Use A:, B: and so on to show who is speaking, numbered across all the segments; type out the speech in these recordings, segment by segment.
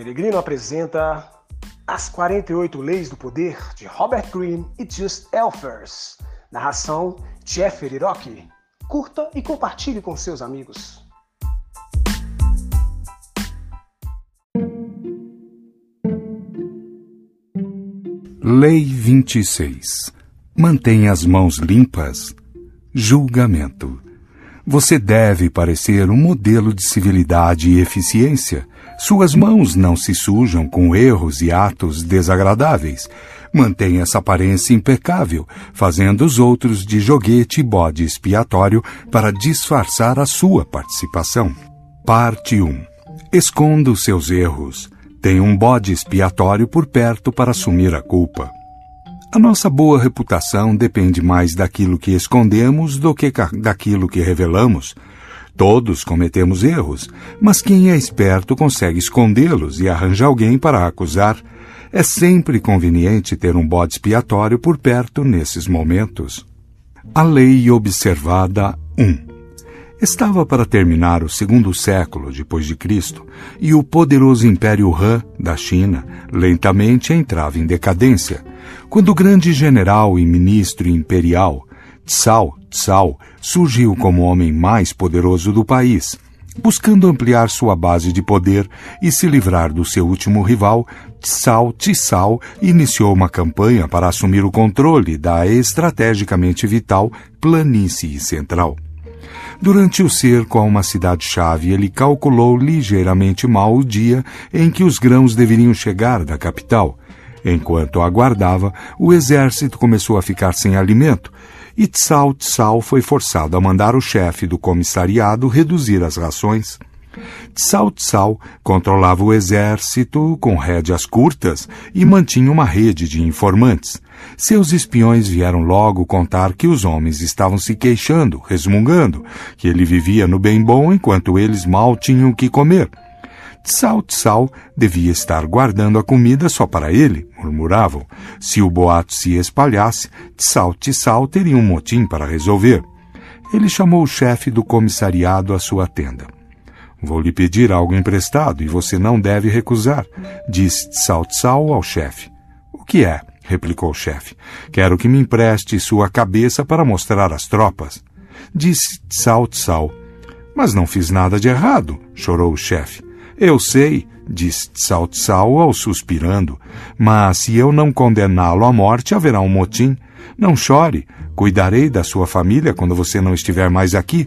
A: Peregrino apresenta As 48 Leis do Poder de Robert Greene e Just Elfers. Narração Jeffrey Rock. Curta e compartilhe com seus amigos.
B: Lei 26. Mantenha as mãos limpas. Julgamento. Você deve parecer um modelo de civilidade e eficiência suas mãos não se sujam com erros e atos desagradáveis. Mantenha essa aparência impecável, fazendo os outros de joguete e bode expiatório para disfarçar a sua participação. Parte 1. Esconda os seus erros. Tenha um bode expiatório por perto para assumir a culpa. A nossa boa reputação depende mais daquilo que escondemos do que daquilo que revelamos. Todos cometemos erros, mas quem é esperto consegue escondê-los e arranja alguém para acusar. É sempre conveniente ter um bode expiatório por perto nesses momentos. A Lei Observada 1 Estava para terminar o segundo século depois de Cristo, e o poderoso Império Han da China lentamente entrava em decadência, quando o grande general e ministro imperial Tsao Tsao surgiu como o homem mais poderoso do país, buscando ampliar sua base de poder e se livrar do seu último rival, Tsao Tsao iniciou uma campanha para assumir o controle da estrategicamente vital planície central. Durante o cerco a uma cidade-chave, ele calculou ligeiramente mal o dia em que os grãos deveriam chegar da capital. Enquanto aguardava, o exército começou a ficar sem alimento e Tsao Tsao foi forçado a mandar o chefe do comissariado reduzir as rações. Tsao Tsao controlava o exército com rédeas curtas e mantinha uma rede de informantes. Seus espiões vieram logo contar que os homens estavam se queixando, resmungando, que ele vivia no bem bom enquanto eles mal tinham o que comer. Tsao Tsao devia estar guardando a comida só para ele, murmuravam. Se o boato se espalhasse, Tsao Tsao teria um motim para resolver. Ele chamou o chefe do comissariado à sua tenda. Vou lhe pedir algo emprestado e você não deve recusar, disse Tsao Tsao ao chefe. O que é? replicou o chefe. Quero que me empreste sua cabeça para mostrar às tropas. Disse Tsao Tsao. Mas não fiz nada de errado, chorou o chefe. Eu sei, disse Tsao Tsao ao suspirando, mas se eu não condená-lo à morte, haverá um motim. Não chore, cuidarei da sua família quando você não estiver mais aqui.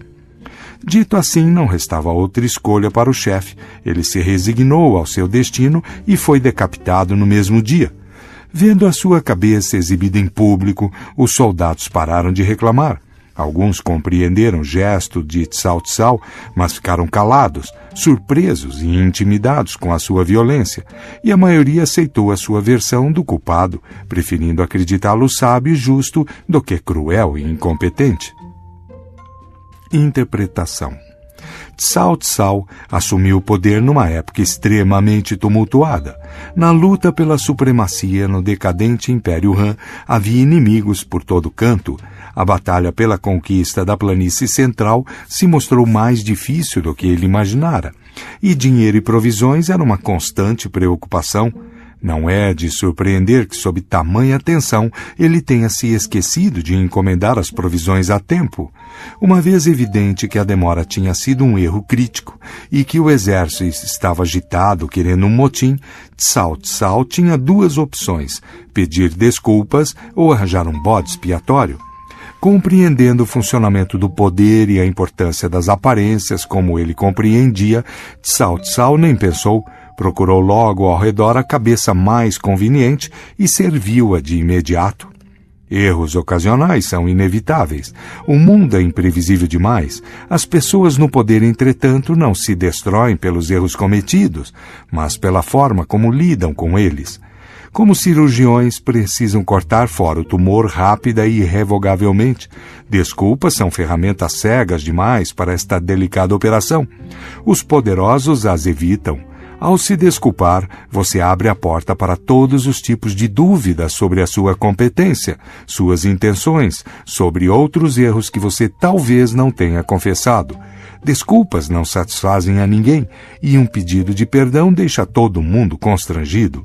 B: Dito assim, não restava outra escolha para o chefe. Ele se resignou ao seu destino e foi decapitado no mesmo dia. Vendo a sua cabeça exibida em público, os soldados pararam de reclamar. Alguns compreenderam o gesto de Tsao Tsao, mas ficaram calados, surpresos e intimidados com a sua violência, e a maioria aceitou a sua versão do culpado, preferindo acreditá-lo sábio e justo do que cruel e incompetente. Interpretação Tsao Tsao assumiu o poder numa época extremamente tumultuada. Na luta pela supremacia no decadente Império Han, havia inimigos por todo canto. A batalha pela conquista da planície central se mostrou mais difícil do que ele imaginara, e dinheiro e provisões era uma constante preocupação. Não é de surpreender que, sob tamanha tensão, ele tenha se esquecido de encomendar as provisões a tempo. Uma vez evidente que a demora tinha sido um erro crítico e que o exército estava agitado querendo um motim, Tsao Tsao tinha duas opções: pedir desculpas ou arranjar um bode expiatório. Compreendendo o funcionamento do poder e a importância das aparências como ele compreendia, Tsao Tsao nem pensou Procurou logo ao redor a cabeça mais conveniente e serviu-a de imediato. Erros ocasionais são inevitáveis. O mundo é imprevisível demais. As pessoas no poder, entretanto, não se destroem pelos erros cometidos, mas pela forma como lidam com eles. Como cirurgiões precisam cortar fora o tumor rápida e irrevogavelmente. Desculpas são ferramentas cegas demais para esta delicada operação. Os poderosos as evitam. Ao se desculpar, você abre a porta para todos os tipos de dúvidas sobre a sua competência, suas intenções, sobre outros erros que você talvez não tenha confessado. Desculpas não satisfazem a ninguém e um pedido de perdão deixa todo mundo constrangido.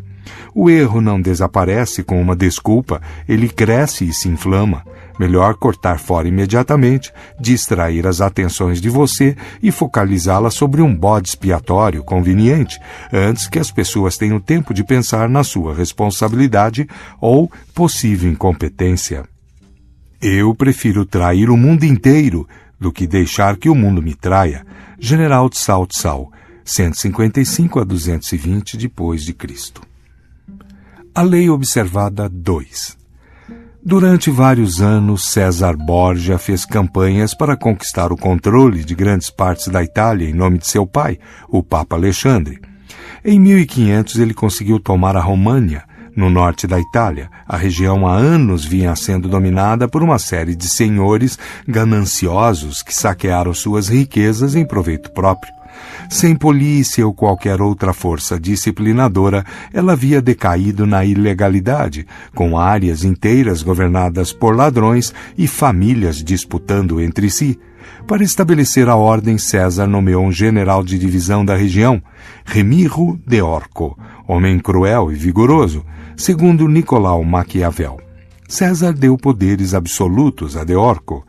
B: O erro não desaparece com uma desculpa, ele cresce e se inflama. Melhor cortar fora imediatamente, distrair as atenções de você e focalizá-las sobre um bode expiatório conveniente, antes que as pessoas tenham tempo de pensar na sua responsabilidade ou possível incompetência. Eu prefiro trair o mundo inteiro do que deixar que o mundo me traia. General Tsao Tsao, 155 a 220 depois de Cristo. A lei observada 2. Durante vários anos, César Borgia fez campanhas para conquistar o controle de grandes partes da Itália em nome de seu pai, o Papa Alexandre. Em 1500 ele conseguiu tomar a România, no norte da Itália, a região há anos vinha sendo dominada por uma série de senhores gananciosos que saquearam suas riquezas em proveito próprio. Sem polícia ou qualquer outra força disciplinadora, ela havia decaído na ilegalidade, com áreas inteiras governadas por ladrões e famílias disputando entre si. Para estabelecer a ordem, César nomeou um general de divisão da região, Remiro de Orco, homem cruel e vigoroso, segundo Nicolau Maquiavel. César deu poderes absolutos a De Orco.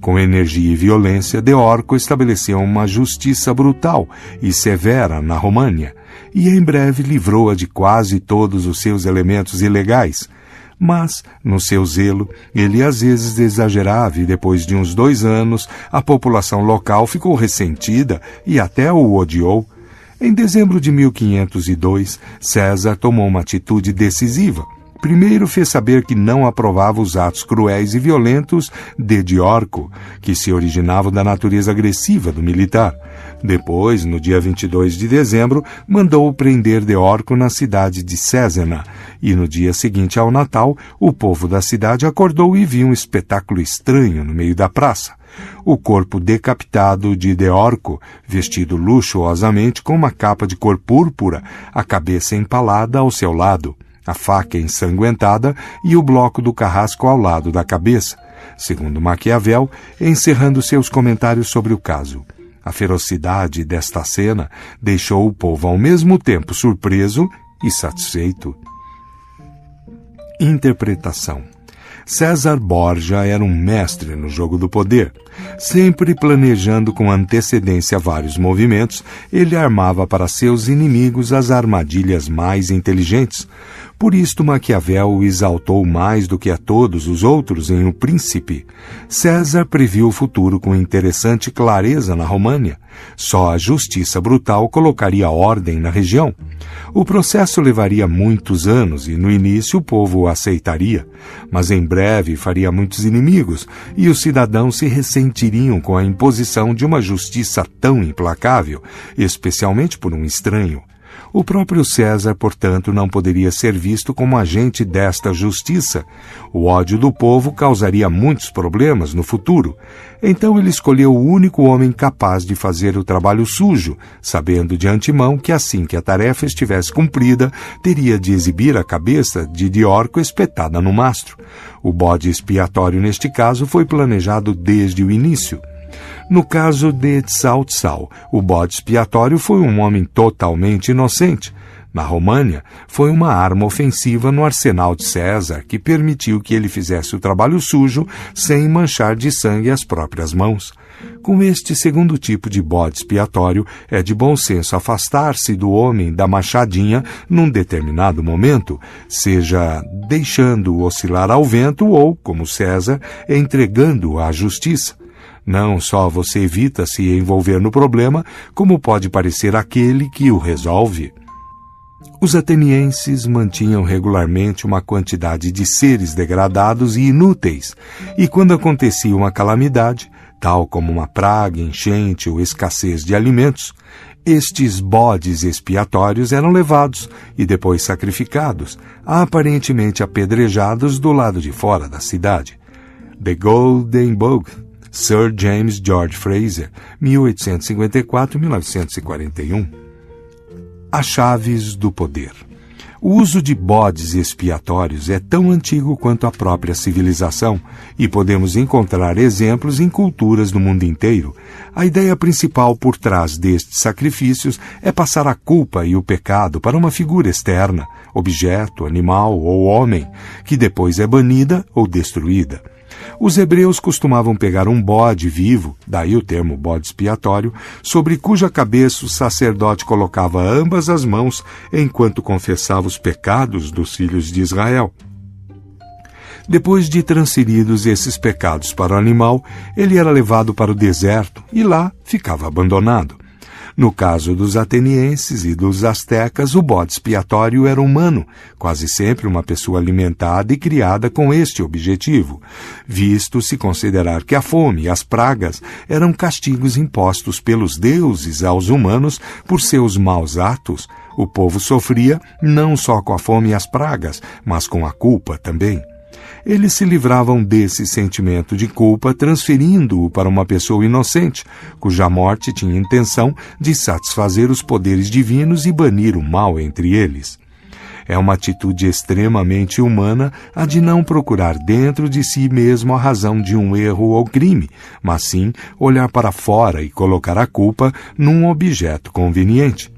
B: Com energia e violência, De Orco estabeleceu uma justiça brutal e severa na România, e em breve livrou-a de quase todos os seus elementos ilegais. Mas, no seu zelo, ele às vezes exagerava e depois de uns dois anos, a população local ficou ressentida e até o odiou. Em dezembro de 1502, César tomou uma atitude decisiva. Primeiro fez saber que não aprovava os atos cruéis e violentos de Diorco, que se originavam da natureza agressiva do militar. Depois, no dia 22 de dezembro, mandou prender Diorco na cidade de Césena, e no dia seguinte ao Natal, o povo da cidade acordou e viu um espetáculo estranho no meio da praça. O corpo decapitado de Deorco, vestido luxuosamente com uma capa de cor púrpura, a cabeça empalada ao seu lado, a faca ensanguentada e o bloco do carrasco ao lado da cabeça, segundo Maquiavel, encerrando seus comentários sobre o caso. A ferocidade desta cena deixou o povo ao mesmo tempo surpreso e satisfeito. Interpretação César Borja era um mestre no jogo do poder. Sempre planejando com antecedência vários movimentos, ele armava para seus inimigos as armadilhas mais inteligentes. Por isto Maquiavel o exaltou mais do que a todos os outros em O Príncipe. César previu o futuro com interessante clareza na România. Só a justiça brutal colocaria ordem na região. O processo levaria muitos anos e no início o povo o aceitaria, mas em breve faria muitos inimigos e os cidadãos se ressentiriam com a imposição de uma justiça tão implacável, especialmente por um estranho. O próprio César, portanto, não poderia ser visto como agente desta justiça. O ódio do povo causaria muitos problemas no futuro. Então ele escolheu o único homem capaz de fazer o trabalho sujo, sabendo de antemão que assim que a tarefa estivesse cumprida, teria de exibir a cabeça de Diorco espetada no mastro. O bode expiatório neste caso foi planejado desde o início. No caso de Tsao Tsao, o bode expiatório foi um homem totalmente inocente. Na România, foi uma arma ofensiva no arsenal de César que permitiu que ele fizesse o trabalho sujo sem manchar de sangue as próprias mãos. Com este segundo tipo de bode expiatório, é de bom senso afastar-se do homem da machadinha num determinado momento, seja deixando-o oscilar ao vento ou, como César, entregando-o à justiça. Não só você evita se envolver no problema, como pode parecer aquele que o resolve. Os atenienses mantinham regularmente uma quantidade de seres degradados e inúteis, e quando acontecia uma calamidade, tal como uma praga, enchente ou escassez de alimentos, estes bodes expiatórios eram levados e depois sacrificados, aparentemente apedrejados do lado de fora da cidade. The Golden Bough Sir James George Fraser, 1854-1941. As chaves do poder. O uso de bodes expiatórios é tão antigo quanto a própria civilização e podemos encontrar exemplos em culturas do mundo inteiro. A ideia principal por trás destes sacrifícios é passar a culpa e o pecado para uma figura externa, objeto, animal ou homem, que depois é banida ou destruída. Os hebreus costumavam pegar um bode vivo, daí o termo bode expiatório, sobre cuja cabeça o sacerdote colocava ambas as mãos enquanto confessava os pecados dos filhos de Israel. Depois de transferidos esses pecados para o animal, ele era levado para o deserto e lá ficava abandonado. No caso dos atenienses e dos astecas, o bode expiatório era humano, quase sempre uma pessoa alimentada e criada com este objetivo, visto se considerar que a fome e as pragas eram castigos impostos pelos deuses aos humanos por seus maus atos. O povo sofria não só com a fome e as pragas, mas com a culpa também eles se livravam desse sentimento de culpa transferindo-o para uma pessoa inocente, cuja morte tinha intenção de satisfazer os poderes divinos e banir o mal entre eles. É uma atitude extremamente humana a de não procurar dentro de si mesmo a razão de um erro ou crime, mas sim olhar para fora e colocar a culpa num objeto conveniente.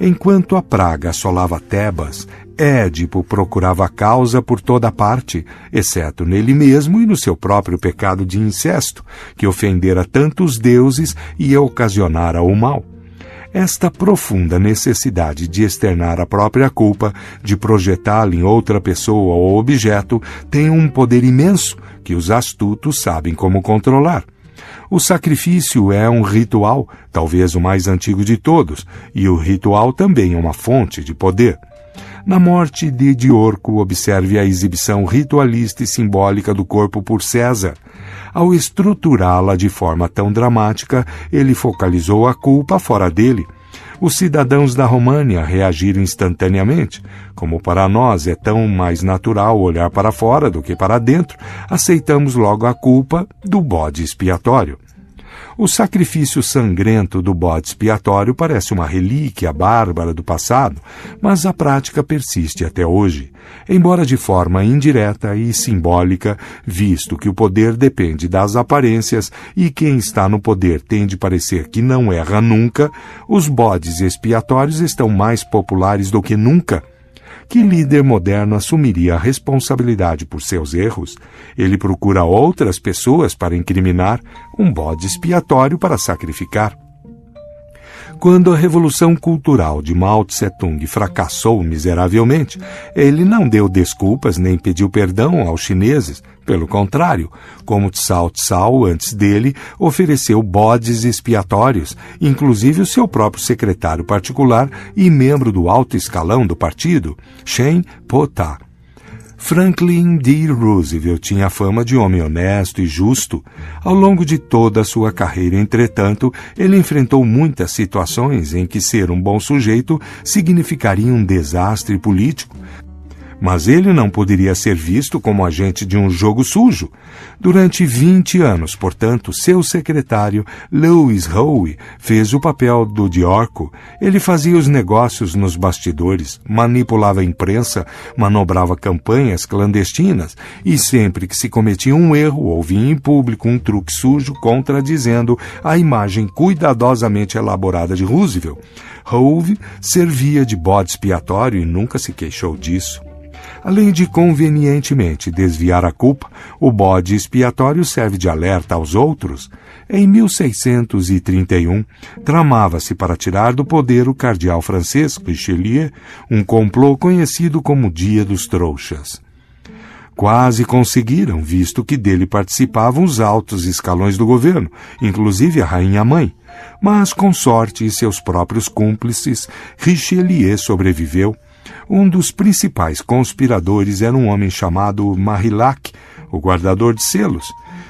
B: Enquanto a praga assolava Tebas, Édipo procurava causa por toda parte, exceto nele mesmo e no seu próprio pecado de incesto, que ofendera tantos deuses e ocasionara o mal. Esta profunda necessidade de externar a própria culpa, de projetá-la em outra pessoa ou objeto, tem um poder imenso que os astutos sabem como controlar. O sacrifício é um ritual, talvez o mais antigo de todos, e o ritual também é uma fonte de poder. Na morte de Diorco, observe a exibição ritualista e simbólica do corpo por César. Ao estruturá-la de forma tão dramática, ele focalizou a culpa fora dele. Os cidadãos da România reagiram instantaneamente. Como para nós é tão mais natural olhar para fora do que para dentro, aceitamos logo a culpa do bode expiatório. O sacrifício sangrento do bode expiatório parece uma relíquia bárbara do passado, mas a prática persiste até hoje, embora de forma indireta e simbólica, visto que o poder depende das aparências e quem está no poder tende a parecer que não erra nunca, os bodes expiatórios estão mais populares do que nunca que líder moderno assumiria a responsabilidade por seus erros? Ele procura outras pessoas para incriminar, um bode expiatório para sacrificar. Quando a Revolução Cultural de Mao Tse-tung fracassou miseravelmente, ele não deu desculpas nem pediu perdão aos chineses. Pelo contrário, como Tsao Tsao, antes dele, ofereceu bodes expiatórios, inclusive o seu próprio secretário particular e membro do alto escalão do partido, Shen Po-ta. Franklin D. Roosevelt tinha fama de homem honesto e justo. Ao longo de toda a sua carreira, entretanto, ele enfrentou muitas situações em que ser um bom sujeito significaria um desastre político, mas ele não poderia ser visto como agente de um jogo sujo. Durante 20 anos, portanto, seu secretário, Lewis Howe, fez o papel do Diorco. Ele fazia os negócios nos bastidores, manipulava a imprensa, manobrava campanhas clandestinas e sempre que se cometia um erro, ouvia em público um truque sujo contradizendo a imagem cuidadosamente elaborada de Roosevelt. Howe servia de bode expiatório e nunca se queixou disso. Além de convenientemente desviar a culpa, o bode expiatório serve de alerta aos outros. Em 1631, tramava-se para tirar do poder o cardeal francês Richelieu, um complô conhecido como Dia dos Trouxas. Quase conseguiram, visto que dele participavam os altos escalões do governo, inclusive a rainha-mãe. Mas, com sorte e seus próprios cúmplices, Richelieu sobreviveu um dos principais conspiradores era um homem chamado Marillac, o guardador de selos.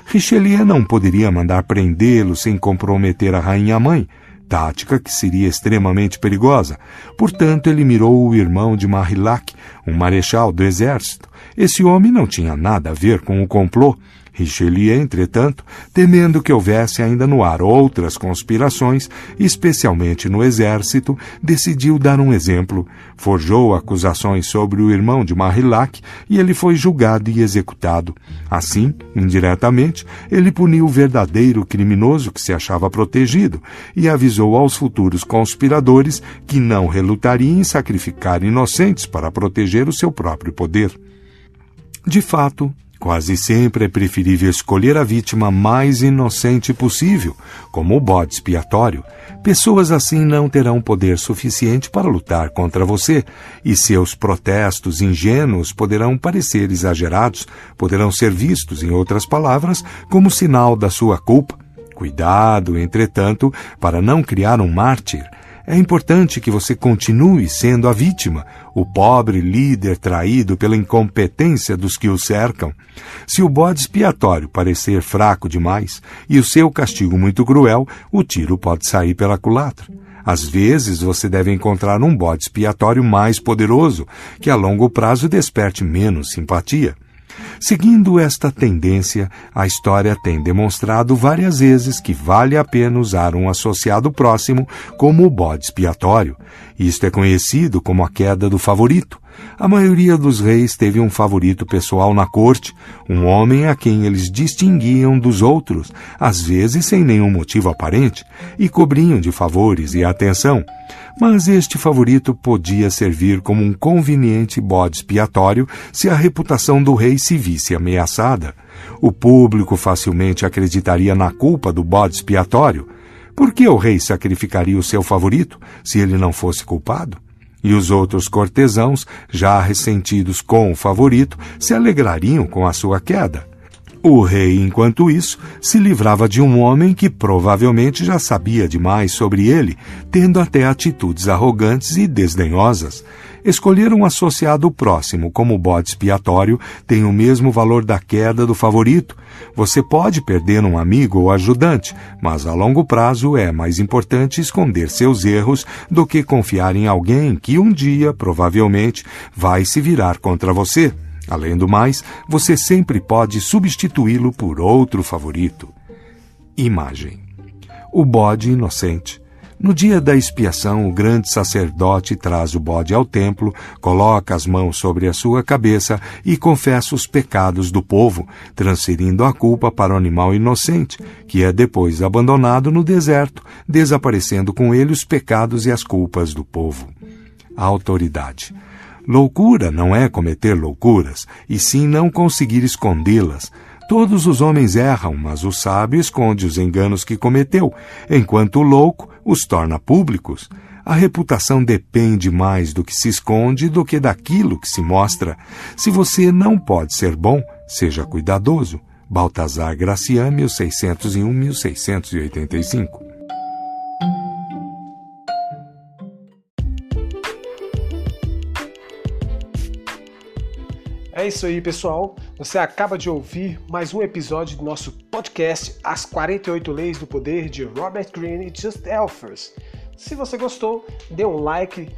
B: Richelieu não poderia mandar prendê-lo sem comprometer a rainha-mãe, tática que seria extremamente perigosa. Portanto, ele mirou o irmão de Marillac, um marechal do exército. Esse homem não tinha nada a ver com o complô. Richelieu, entretanto, temendo que houvesse ainda no ar outras conspirações, especialmente no exército, decidiu dar um exemplo. Forjou acusações sobre o irmão de Marillac e ele foi julgado e executado. Assim, indiretamente, ele puniu o verdadeiro criminoso que se achava protegido e avisou aos futuros conspiradores que não relutariam em sacrificar inocentes para proteger o seu próprio poder. De fato, Quase sempre é preferível escolher a vítima mais inocente possível, como o bode expiatório. Pessoas assim não terão poder suficiente para lutar contra você, e seus protestos ingênuos poderão parecer exagerados, poderão ser vistos, em outras palavras, como sinal da sua culpa. Cuidado, entretanto, para não criar um mártir é importante que você continue sendo a vítima, o pobre líder traído pela incompetência dos que o cercam. Se o bode expiatório parecer fraco demais e o seu castigo muito cruel, o tiro pode sair pela culatra. Às vezes você deve encontrar um bode expiatório mais poderoso, que a longo prazo desperte menos simpatia. Seguindo esta tendência, a história tem demonstrado várias vezes que vale a pena usar um associado próximo como o bode expiatório. Isto é conhecido como a queda do favorito. A maioria dos reis teve um favorito pessoal na corte, um homem a quem eles distinguiam dos outros, às vezes sem nenhum motivo aparente, e cobriam de favores e atenção. Mas este favorito podia servir como um conveniente bode expiatório se a reputação do rei se visse ameaçada. O público facilmente acreditaria na culpa do bode expiatório. Por que o rei sacrificaria o seu favorito se ele não fosse culpado? E os outros cortesãos, já ressentidos com o favorito, se alegrariam com a sua queda. O rei, enquanto isso, se livrava de um homem que provavelmente já sabia demais sobre ele, tendo até atitudes arrogantes e desdenhosas. Escolher um associado próximo como bode expiatório tem o mesmo valor da queda do favorito. Você pode perder um amigo ou ajudante, mas a longo prazo é mais importante esconder seus erros do que confiar em alguém que um dia, provavelmente, vai se virar contra você. Além do mais, você sempre pode substituí-lo por outro favorito. Imagem: O bode inocente. No dia da expiação, o grande sacerdote traz o bode ao templo, coloca as mãos sobre a sua cabeça e confessa os pecados do povo, transferindo a culpa para o animal inocente, que é depois abandonado no deserto, desaparecendo com ele os pecados e as culpas do povo. A autoridade. Loucura não é cometer loucuras, e sim não conseguir escondê-las. Todos os homens erram, mas o sábio esconde os enganos que cometeu, enquanto o louco os torna públicos. A reputação depende mais do que se esconde do que daquilo que se mostra. Se você não pode ser bom, seja cuidadoso. Baltazar Gracian, 1601-1685
A: É isso aí, pessoal. Você acaba de ouvir mais um episódio do nosso podcast As 48 Leis do Poder de Robert Greene e Just Elfers. Se você gostou, dê um like,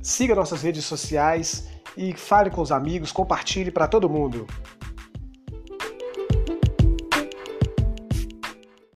A: siga nossas redes sociais e fale com os amigos, compartilhe para todo mundo.